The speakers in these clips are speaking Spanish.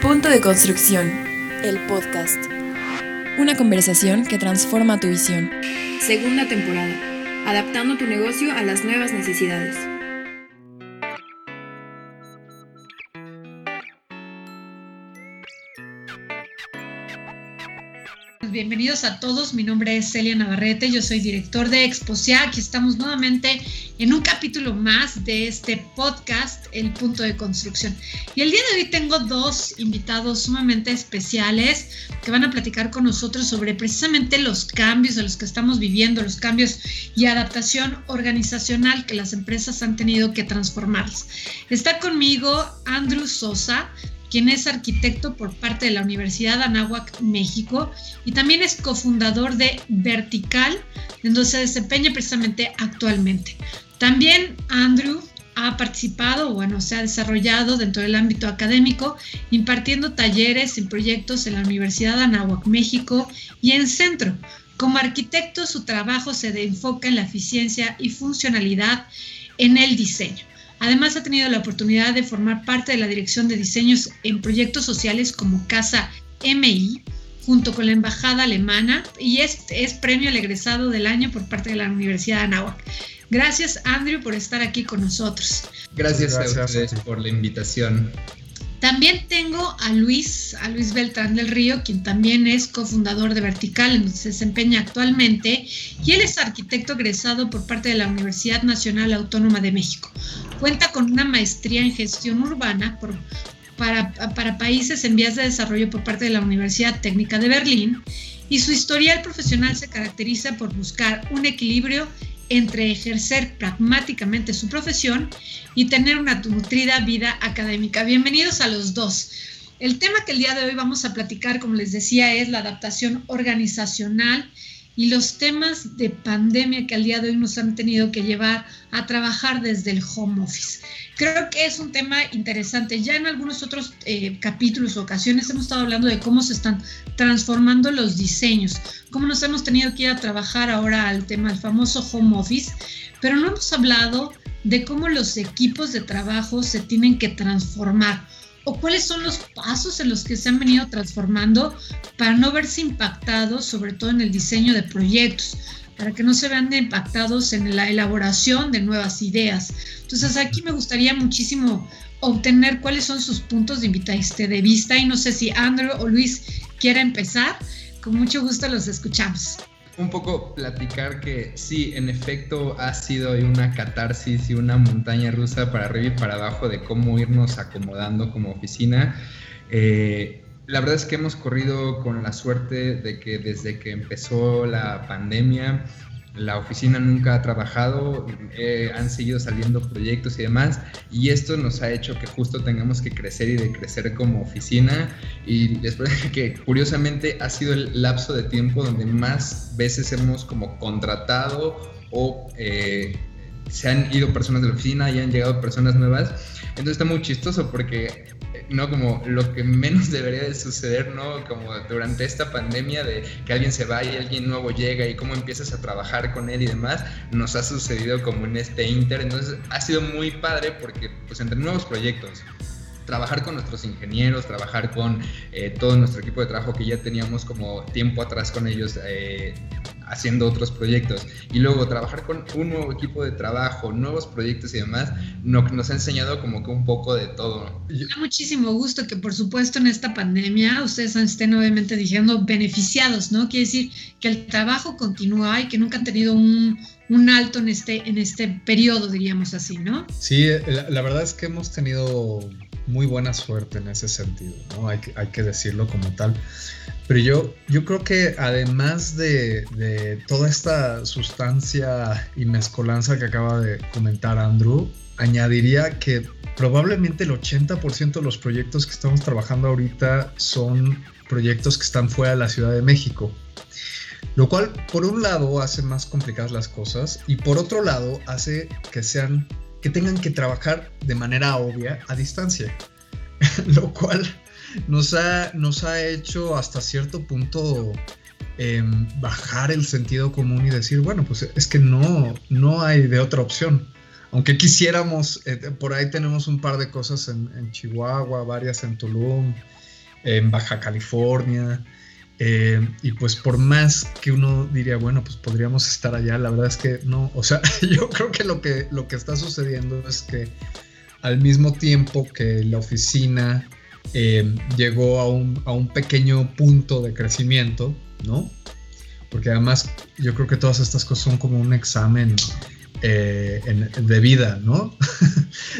Punto de construcción. El podcast. Una conversación que transforma tu visión. Segunda temporada. Adaptando tu negocio a las nuevas necesidades. Bienvenidos a todos. Mi nombre es Celia Navarrete, yo soy director de Exposia. Aquí estamos nuevamente en un capítulo más de este podcast, El Punto de Construcción. Y el día de hoy tengo dos invitados sumamente especiales que van a platicar con nosotros sobre precisamente los cambios de los que estamos viviendo, los cambios y adaptación organizacional que las empresas han tenido que transformarse. Está conmigo Andrew Sosa quien es arquitecto por parte de la Universidad Anáhuac, México, y también es cofundador de Vertical, en donde se desempeña precisamente actualmente. También Andrew ha participado, bueno, se ha desarrollado dentro del ámbito académico, impartiendo talleres y proyectos en la Universidad Anáhuac, México y en Centro. Como arquitecto, su trabajo se enfoca en la eficiencia y funcionalidad en el diseño. Además, ha tenido la oportunidad de formar parte de la dirección de diseños en proyectos sociales como Casa MI, junto con la Embajada Alemana, y es, es premio al egresado del año por parte de la Universidad de Anáhuac. Gracias, Andrew, por estar aquí con nosotros. Gracias, Gracias a ustedes por la invitación. También tengo a Luis, a Luis Beltrán del Río, quien también es cofundador de Vertical, en donde se desempeña actualmente, y él es arquitecto egresado por parte de la Universidad Nacional Autónoma de México. Cuenta con una maestría en gestión urbana para, para países en vías de desarrollo por parte de la Universidad Técnica de Berlín, y su historial profesional se caracteriza por buscar un equilibrio entre ejercer pragmáticamente su profesión y tener una nutrida vida académica. Bienvenidos a los dos. El tema que el día de hoy vamos a platicar, como les decía, es la adaptación organizacional y los temas de pandemia que al día de hoy nos han tenido que llevar a trabajar desde el home office. Creo que es un tema interesante. Ya en algunos otros eh, capítulos o ocasiones hemos estado hablando de cómo se están transformando los diseños, cómo nos hemos tenido que ir a trabajar ahora al tema del famoso home office, pero no hemos hablado de cómo los equipos de trabajo se tienen que transformar o cuáles son los pasos en los que se han venido transformando para no verse impactados, sobre todo en el diseño de proyectos, para que no se vean impactados en la elaboración de nuevas ideas. Entonces aquí me gustaría muchísimo obtener cuáles son sus puntos de, de vista y no sé si Andrew o Luis quiera empezar. Con mucho gusto los escuchamos un poco platicar que sí, en efecto ha sido una catarsis y una montaña rusa para arriba y para abajo de cómo irnos acomodando como oficina. Eh, la verdad es que hemos corrido con la suerte de que desde que empezó la pandemia la oficina nunca ha trabajado, eh, han seguido saliendo proyectos y demás, y esto nos ha hecho que justo tengamos que crecer y de crecer como oficina, y después que curiosamente ha sido el lapso de tiempo donde más veces hemos como contratado o eh, se han ido personas de la oficina y han llegado personas nuevas, entonces está muy chistoso porque ¿no? Como lo que menos debería de suceder, ¿no? Como durante esta pandemia de que alguien se va y alguien nuevo llega y cómo empiezas a trabajar con él y demás, nos ha sucedido como en este Inter. Entonces ha sido muy padre porque pues entre nuevos proyectos, trabajar con nuestros ingenieros, trabajar con eh, todo nuestro equipo de trabajo que ya teníamos como tiempo atrás con ellos eh, haciendo otros proyectos y luego trabajar con un nuevo equipo de trabajo, nuevos proyectos y demás, nos ha enseñado como que un poco de todo. Me da muchísimo gusto que por supuesto en esta pandemia ustedes estén obviamente diciendo beneficiados, ¿no? Quiere decir que el trabajo continúa y que nunca han tenido un, un alto en este, en este periodo, diríamos así, ¿no? Sí, la, la verdad es que hemos tenido muy buena suerte en ese sentido, ¿no? Hay, que decirlo como tal. Pero yo, yo creo que además de, de, toda esta sustancia y mezcolanza que acaba de comentar Andrew, añadiría que probablemente el 80% de los proyectos que estamos trabajando ahorita son proyectos que están fuera de la Ciudad de México. Lo cual, por un lado, hace más complicadas las cosas y por otro lado, hace que sean que tengan que trabajar de manera obvia a distancia, lo cual nos ha, nos ha hecho hasta cierto punto em, bajar el sentido común y decir, bueno, pues es que no, no hay de otra opción. Aunque quisiéramos, eh, por ahí tenemos un par de cosas en, Chihuahua, varias en Tulum en Baja California. Eh, y pues por más que uno diría, bueno, pues podríamos estar allá, la verdad es que no, o sea, yo creo que lo que, lo que está sucediendo es que al mismo tiempo que la oficina eh, llegó a un, a un, pequeño punto de crecimiento, ¿no? Porque además yo creo que todas estas cosas son como un examen eh, de vida, ¿no?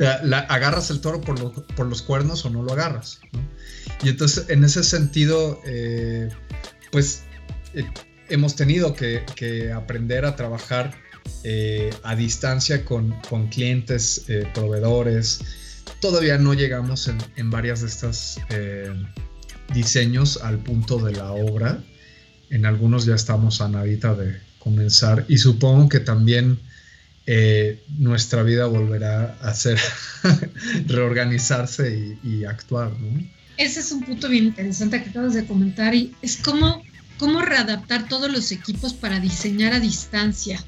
agarras el toro por, por, los cuernos o no lo agarras, ¿no? Y entonces en ese sentido, eh, pues hemos tenido que, aprender a trabajar a distancia con, con clientes, proveedores, todavía no llegamos en, varias de estas eh, diseños al punto de la obra. En algunos ya estamos a nadita de comenzar y supongo que también eh, nuestra vida volverá a ser reorganizarse y, actuar. Ese es un punto bien interesante que acabas de comentar y es cómo, cómo readaptar todos los equipos para diseñar a distancia.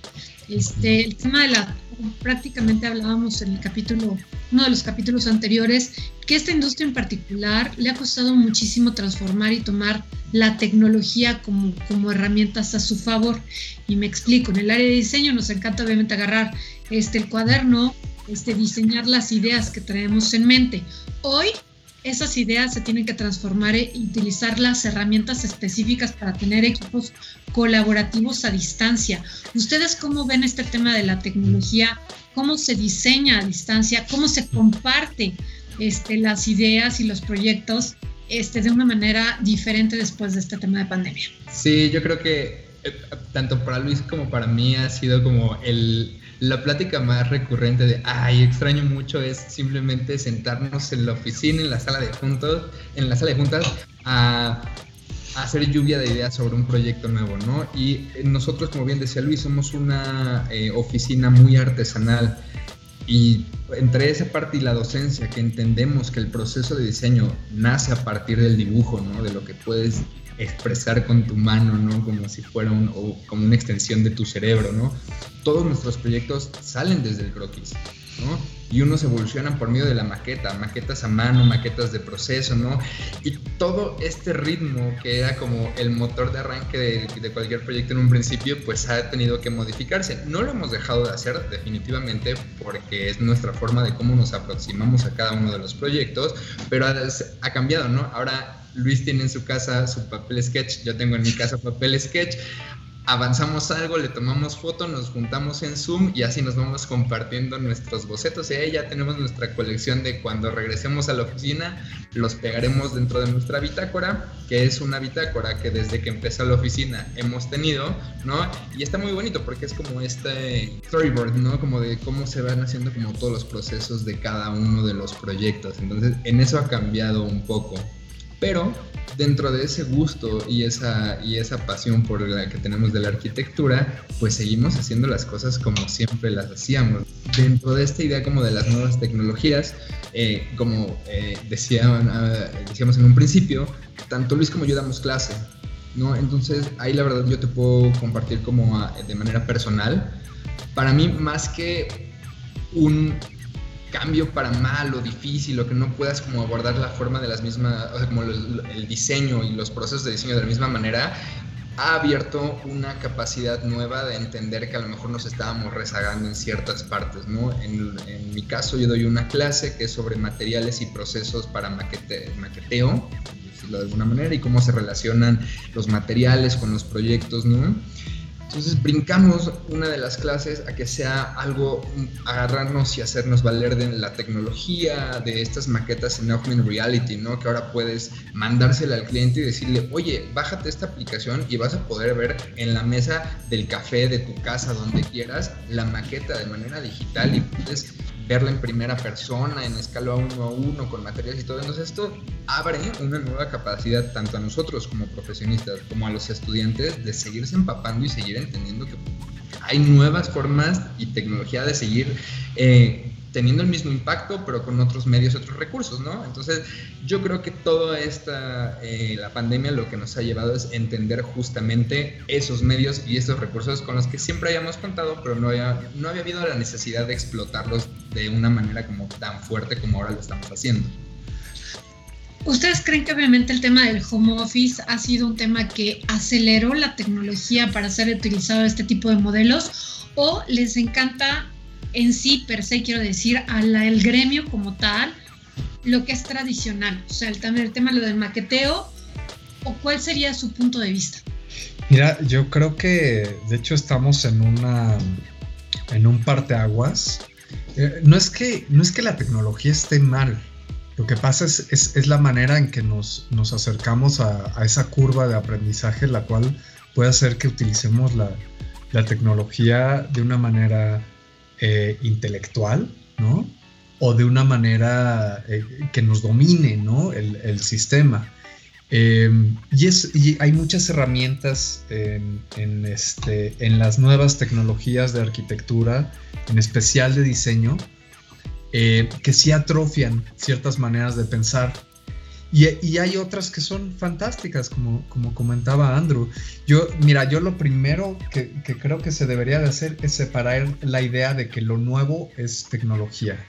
Este, el tema de la, prácticamente hablábamos en el capítulo, uno de los capítulos anteriores, que esta industria en particular le ha costado muchísimo transformar y tomar la tecnología como, como herramientas a su favor. Y me explico, en el área de diseño nos encanta obviamente agarrar este, el cuaderno, este, diseñar las ideas que traemos en mente. Hoy esas ideas se tienen que transformar e utilizar las herramientas específicas para tener equipos colaborativos a distancia. ¿Ustedes cómo ven este tema de la tecnología? ¿Cómo se diseña a distancia? ¿Cómo se comparte este, las ideas y los proyectos este, de una manera diferente después de este tema de pandemia? Sí, yo creo que eh, tanto para Luis como para mí ha sido como el la plática más recurrente de, ay, extraño mucho es simplemente sentarnos en la oficina, en la sala de juntos, en la sala de juntas, a, hacer lluvia de ideas sobre un proyecto nuevo, ¿no? Y nosotros, como bien decía Luis, somos una eh, oficina muy artesanal. Y entre esa parte y la docencia, que entendemos que el proceso de diseño nace a partir del dibujo, ¿no? De lo que puedes expresar con tu mano, ¿no? Como si fuera un, o como una extensión de tu cerebro, ¿no? Todos nuestros proyectos salen desde el croquis, ¿no? Y unos evolucionan por medio de la maqueta, maquetas a mano, maquetas de proceso, ¿no? Y todo este ritmo que era como el motor de arranque de, cualquier proyecto en un principio, pues ha tenido que modificarse. No lo hemos dejado de hacer definitivamente porque es nuestra forma de cómo nos aproximamos a cada uno de los proyectos, pero ha, ha cambiado, ¿no? Ahora Luis tiene en su casa su papel sketch, yo tengo en mi casa papel sketch. Avanzamos algo, le tomamos foto, nos juntamos en Zoom y así nos vamos compartiendo nuestros bocetos. Y ahí ya tenemos nuestra colección de cuando regresemos a la oficina, los pegaremos dentro de nuestra bitácora, que es una bitácora que desde que empezó la oficina hemos tenido, ¿no? Y está muy bonito porque es como este storyboard, ¿no? Como de cómo se van haciendo como todos los procesos de cada uno de los proyectos. Entonces, en eso ha cambiado un poco. Pero dentro de ese gusto y esa, y esa pasión por la que tenemos de la arquitectura, pues seguimos haciendo las cosas como siempre las hacíamos. Dentro de esta idea como de las nuevas tecnologías, eh, como eh, ah, decíamos en un principio, tanto Luis como yo damos clase, ¿no? Entonces ahí la verdad yo te puedo compartir como ah, de manera personal. Para mí más que un cambio para mal o difícil o que no puedas como abordar la forma de las mismas, o sea, como el, diseño y los procesos de diseño de la misma manera, ha abierto una capacidad nueva de entender que a lo mejor nos estábamos rezagando en ciertas partes, ¿no? En, mi caso yo doy una clase que es sobre materiales y procesos para maquete, maqueteo, decirlo de alguna manera, y cómo se relacionan los materiales con los proyectos, ¿no? Entonces brincamos una de las clases a que sea algo, agarrarnos y hacernos valer de la tecnología, de estas maquetas en Augmented Reality, ¿no? Que ahora puedes mandársela al cliente y decirle, oye, bájate esta aplicación y vas a poder ver en la mesa del café de tu casa, donde quieras, la maqueta de manera digital y puedes verla en primera persona, en escala uno a uno, con materiales y todo. Entonces esto abre una nueva capacidad tanto a nosotros como profesionistas, como a los estudiantes, de seguirse empapando y seguir entendiendo que hay nuevas formas y tecnología de seguir eh, teniendo el mismo impacto, pero con otros medios, otros recursos, ¿no? Entonces, yo creo que toda esta, eh, la pandemia lo que nos ha llevado es entender justamente esos medios y esos recursos con los que siempre hayamos contado, pero no había, no había habido la necesidad de explotarlos de una manera como tan fuerte como ahora lo estamos haciendo. ¿Ustedes creen que obviamente el tema del home office ha sido un tema que aceleró la tecnología para ser utilizado este tipo de modelos? ¿O les encanta en sí, per se, quiero decir, al gremio como tal, lo que es tradicional? O sea, el, el tema lo del maqueteo, ¿o cuál sería su punto de vista? Mira, yo creo que de hecho estamos en una en un parteaguas. Eh, no es que no es que la tecnología esté mal. Lo que pasa es, es, la manera en que nos, nos acercamos a, esa curva de aprendizaje, la cual puede hacer que utilicemos la, la tecnología de una manera eh, intelectual, ¿no? O de una manera eh, que nos domine, ¿no? El, sistema. Em, y, hay muchas herramientas en, este, en las nuevas tecnologías de arquitectura, en especial de diseño, eh, que sí atrofian ciertas maneras de pensar. Y, hay otras que son fantásticas, como, como comentaba Andrew. Yo, mira, yo lo primero que, creo que se debería de hacer es separar la idea de que lo nuevo es tecnología.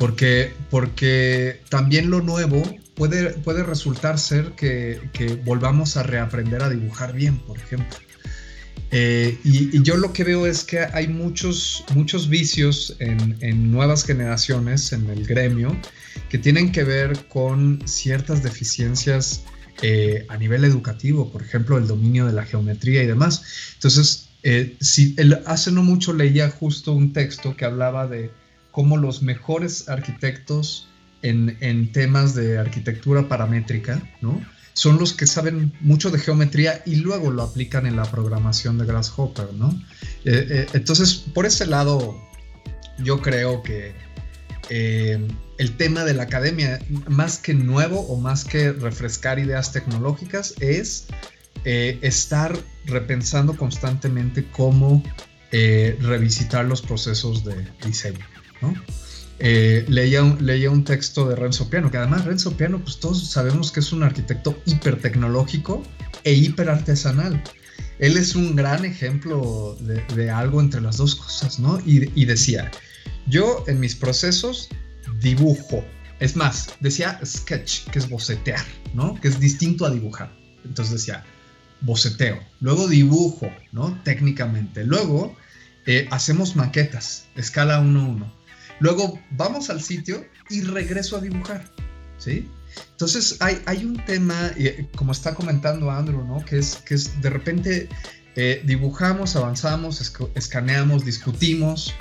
Porque, porque también lo nuevo puede, puede resultar ser que, volvamos a reaprender a dibujar bien, por ejemplo. Eh, y, yo lo que veo es que hay muchos, muchos vicios en, nuevas generaciones, en el gremio, que tienen que ver con ciertas deficiencias eh, a nivel educativo, por ejemplo, el dominio de la geometría y demás. Entonces, eh, si, hace no mucho leía justo un texto que hablaba de cómo los mejores arquitectos en, temas de arquitectura paramétrica, ¿no? Son los que saben mucho de geometría y luego lo aplican en la programación de Grasshopper, ¿no? Eh, entonces, por ese lado, yo creo que eh, el tema de la academia, más que nuevo o más que refrescar ideas tecnológicas, es estar repensando constantemente cómo revisitar los procesos de diseño, ¿no? Eh, leía, un, texto de Renzo Piano, que además Renzo Piano, pues todos sabemos que es un arquitecto hipertecnológico e hiperartesanal. Él es un gran ejemplo de, algo entre las dos cosas, ¿no? Y, decía, yo en mis procesos dibujo. Es más, decía sketch, que es bocetear, ¿no? Que es distinto a dibujar. Entonces decía, boceteo. Luego dibujo, ¿no? Técnicamente. Luego eh, hacemos maquetas, escala 1-1 Luego vamos al sitio y regreso a dibujar, ¿sí? Entonces hay, hay un tema, eh, como está comentando Andrew, ¿no? Que es, que es de repente eh, dibujamos, avanzamos, escaneamos, discutimos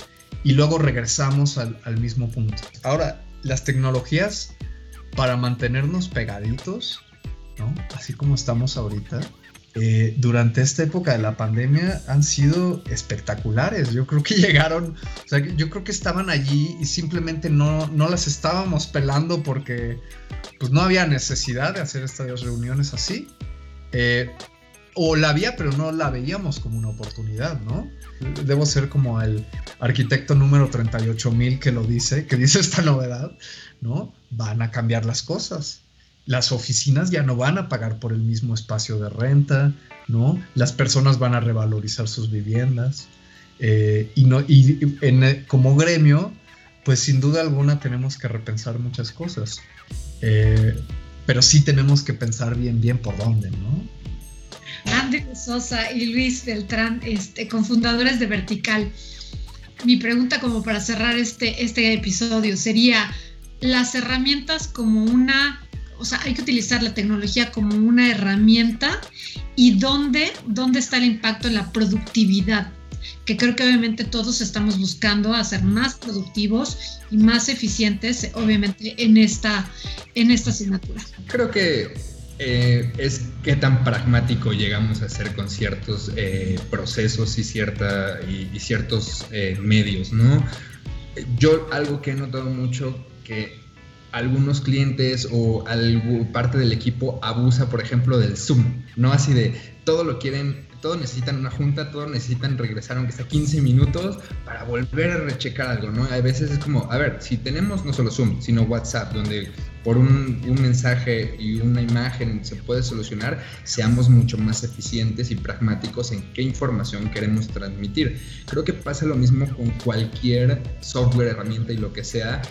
y luego regresamos al, al mismo punto. Ahora, las tecnologías para mantenernos pegaditos, ¿no? Así como estamos ahorita, eh, durante esta época de la pandemia han sido espectaculares. Yo creo que llegaron, o sea, yo creo que estaban allí y simplemente no, no las estábamos pelando porque pues no había necesidad de hacer estas reuniones así. Eh, o la había, pero no la veíamos como una oportunidad, ¿no? Debo ser como el arquitecto número 38.000 que lo dice, que dice esta novedad, ¿no? Van a cambiar las cosas las oficinas ya no van a pagar por el mismo espacio de renta, ¿no? Las personas van a revalorizar sus viviendas. Eh, y no, y como gremio, pues sin duda alguna tenemos que repensar muchas cosas. Eh, pero sí tenemos que pensar bien, bien por dónde, ¿no? Andrés Sosa y Luis Beltrán, este, cofundadores de Vertical. Mi pregunta como para cerrar este, este episodio sería, las herramientas como una o sea, hay que utilizar la tecnología como una herramienta y dónde, dónde está el impacto en la productividad, que creo que obviamente todos estamos buscando hacer más productivos y más eficientes, obviamente, en esta, en esta asignatura. Creo que eh, es qué tan pragmático llegamos a ser con ciertos eh, procesos y, cierta, y, ciertos eh, medios, ¿no? Yo algo que he notado mucho que algunos clientes o algo, parte del equipo abusa, por ejemplo, del Zoom, ¿no? Así de todo lo quieren, todo necesitan una junta, todo necesitan regresar aunque sea 15 minutos para volver a rechecar algo, ¿no? A veces es como, a ver, si tenemos no solo Zoom, sino WhatsApp, donde por un, mensaje y una imagen se puede solucionar, seamos mucho más eficientes y pragmáticos en qué información queremos transmitir. Creo que pasa lo mismo con cualquier software, herramienta y lo que sea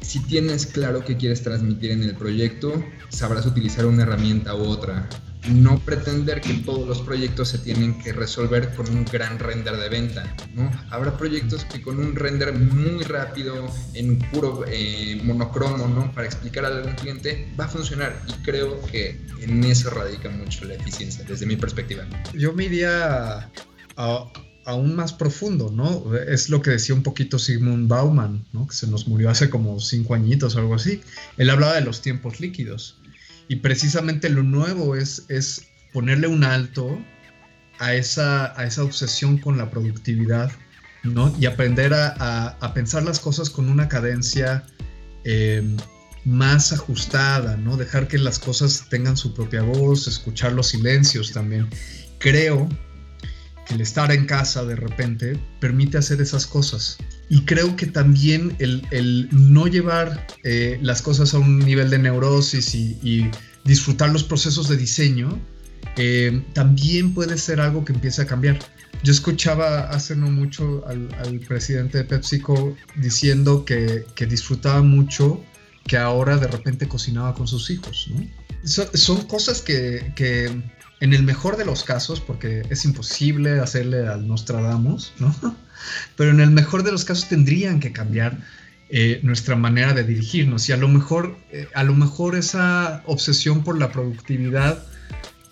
si tienes claro qué quieres transmitir en el proyecto, sabrás utilizar una herramienta u otra no pretender que todos los proyectos se tienen que resolver con un gran render de venta, ¿no? Habrá proyectos que con un render muy rápido, en puro eh, monocromo, ¿no? Para explicar a algún cliente, va a funcionar y creo que en eso radica mucho la eficiencia, desde mi perspectiva. Yo me iría aún más profundo, ¿no? Es lo que decía un poquito Sigmund Bauman, ¿no? Que se nos murió hace como cinco añitos o algo así. Él hablaba de los tiempos líquidos y precisamente lo nuevo es, es ponerle un alto a esa, a esa obsesión con la productividad, ¿no? Y aprender a, pensar las cosas con una cadencia eh, más ajustada, ¿no? Dejar que las cosas tengan su propia voz, escuchar los silencios también. Creo el estar en casa de repente permite hacer esas cosas. Y creo que también el, no llevar eh, las cosas a un nivel de neurosis y, disfrutar los procesos de diseño eh, también puede ser algo que empiece a cambiar. Yo escuchaba hace no mucho al, presidente de PepsiCo diciendo que, disfrutaba mucho que ahora de repente cocinaba con sus hijos. son cosas que, que, en el mejor de los casos, porque es imposible hacerle al Nostradamus, ¿no? pero en el mejor de los casos tendrían que cambiar eh, nuestra manera de dirigirnos y a lo mejor, eh, a lo mejor esa obsesión por la productividad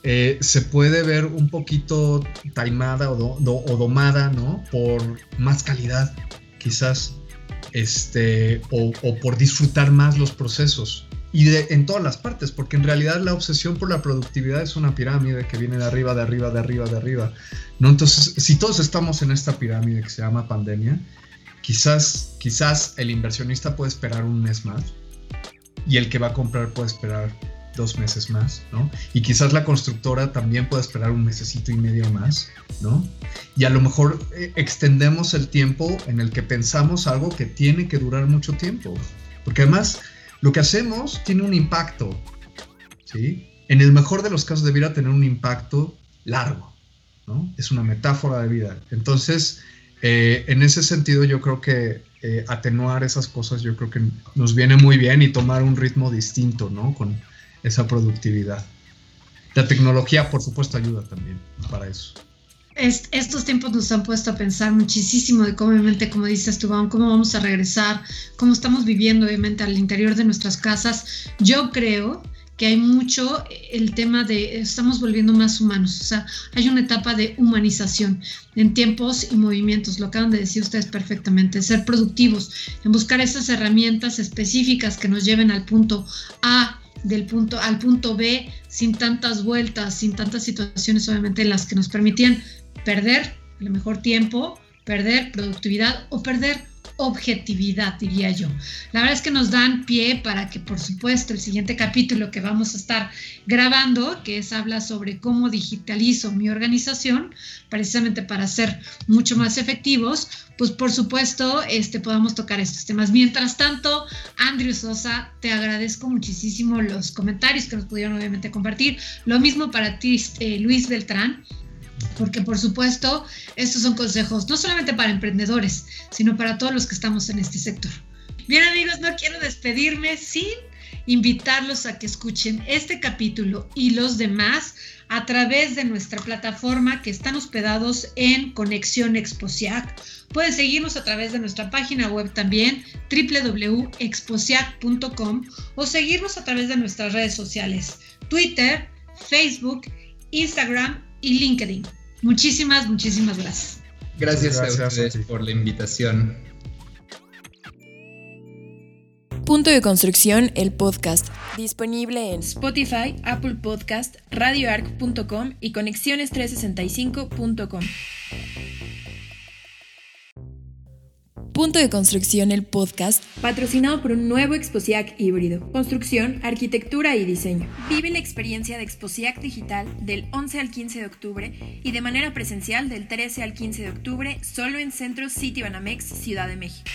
eh, se puede ver un poquito taimada o, domada, ¿no? Por más calidad, quizás, este, o, por disfrutar más los procesos y en todas las partes, porque en realidad la obsesión por la productividad es una pirámide que viene de arriba, de arriba, de arriba, de arriba. ¿no? Entonces, si todos estamos en esta pirámide que se llama pandemia, quizás, quizás el inversionista puede esperar un mes más y el que va a comprar puede esperar dos meses más, ¿no? Y quizás la constructora también puede esperar un mesecito y medio más, ¿no? Y a lo mejor eh, extendemos el tiempo en el que pensamos algo que tiene que durar mucho tiempo, porque además lo que hacemos tiene un impacto, ¿sí? En el mejor de los casos debiera tener un impacto largo, ¿no? Es una metáfora de vida. Entonces, eh, en ese sentido yo creo que eh, atenuar esas cosas yo creo que nos viene muy bien y tomar un ritmo distinto, ¿no? Con esa productividad. La tecnología, por supuesto, ayuda también para eso estos tiempos nos han puesto a pensar muchísimo de cómo, obviamente, como dices tú, cómo vamos a regresar, cómo estamos viviendo, obviamente, al interior de nuestras casas. Yo creo que hay mucho el tema de estamos volviendo más humanos, o sea, hay una etapa de humanización en tiempos y movimientos, lo acaban de decir ustedes perfectamente, ser productivos, en buscar esas herramientas específicas que nos lleven al punto A del punto al punto B sin tantas vueltas, sin tantas situaciones obviamente en las que nos permitían perder el mejor tiempo, perder productividad o perder objetividad, diría yo. La verdad es que nos dan pie para que, por supuesto, el siguiente capítulo que vamos a estar grabando, que es habla sobre cómo digitalizo mi organización, precisamente para ser mucho más efectivos, pues por supuesto, este, podamos tocar estos temas. Mientras tanto, Andrew Sosa, te agradezco muchísimo los comentarios que nos pudieron obviamente compartir. Lo mismo para ti, eh, Luis Beltrán porque por supuesto estos son consejos no solamente para emprendedores, sino para todos los que estamos en este sector. Bien amigos, no quiero despedirme sin invitarlos a que escuchen este capítulo y los demás a través de nuestra plataforma que están hospedados en Conexión Exposiac. Pueden seguirnos a través de nuestra página web también www.exposiac.com o seguirnos a través de nuestras redes sociales Twitter, Facebook, Instagram y LinkedIn. Muchísimas, muchísimas gracias. Gracias, a ustedes por la invitación. Punto de Construcción, el podcast, disponible en Spotify, Apple Podcast, radioarc.com y conexiones365.com. Punto de Construcción, el podcast, patrocinado por un nuevo Exposiac híbrido. Construcción, arquitectura y diseño. Vive la experiencia de Exposiac Digital del 11 al 15 de octubre y de manera presencial del 13 al 15 de octubre solo en Centro City Banamex, Ciudad de México.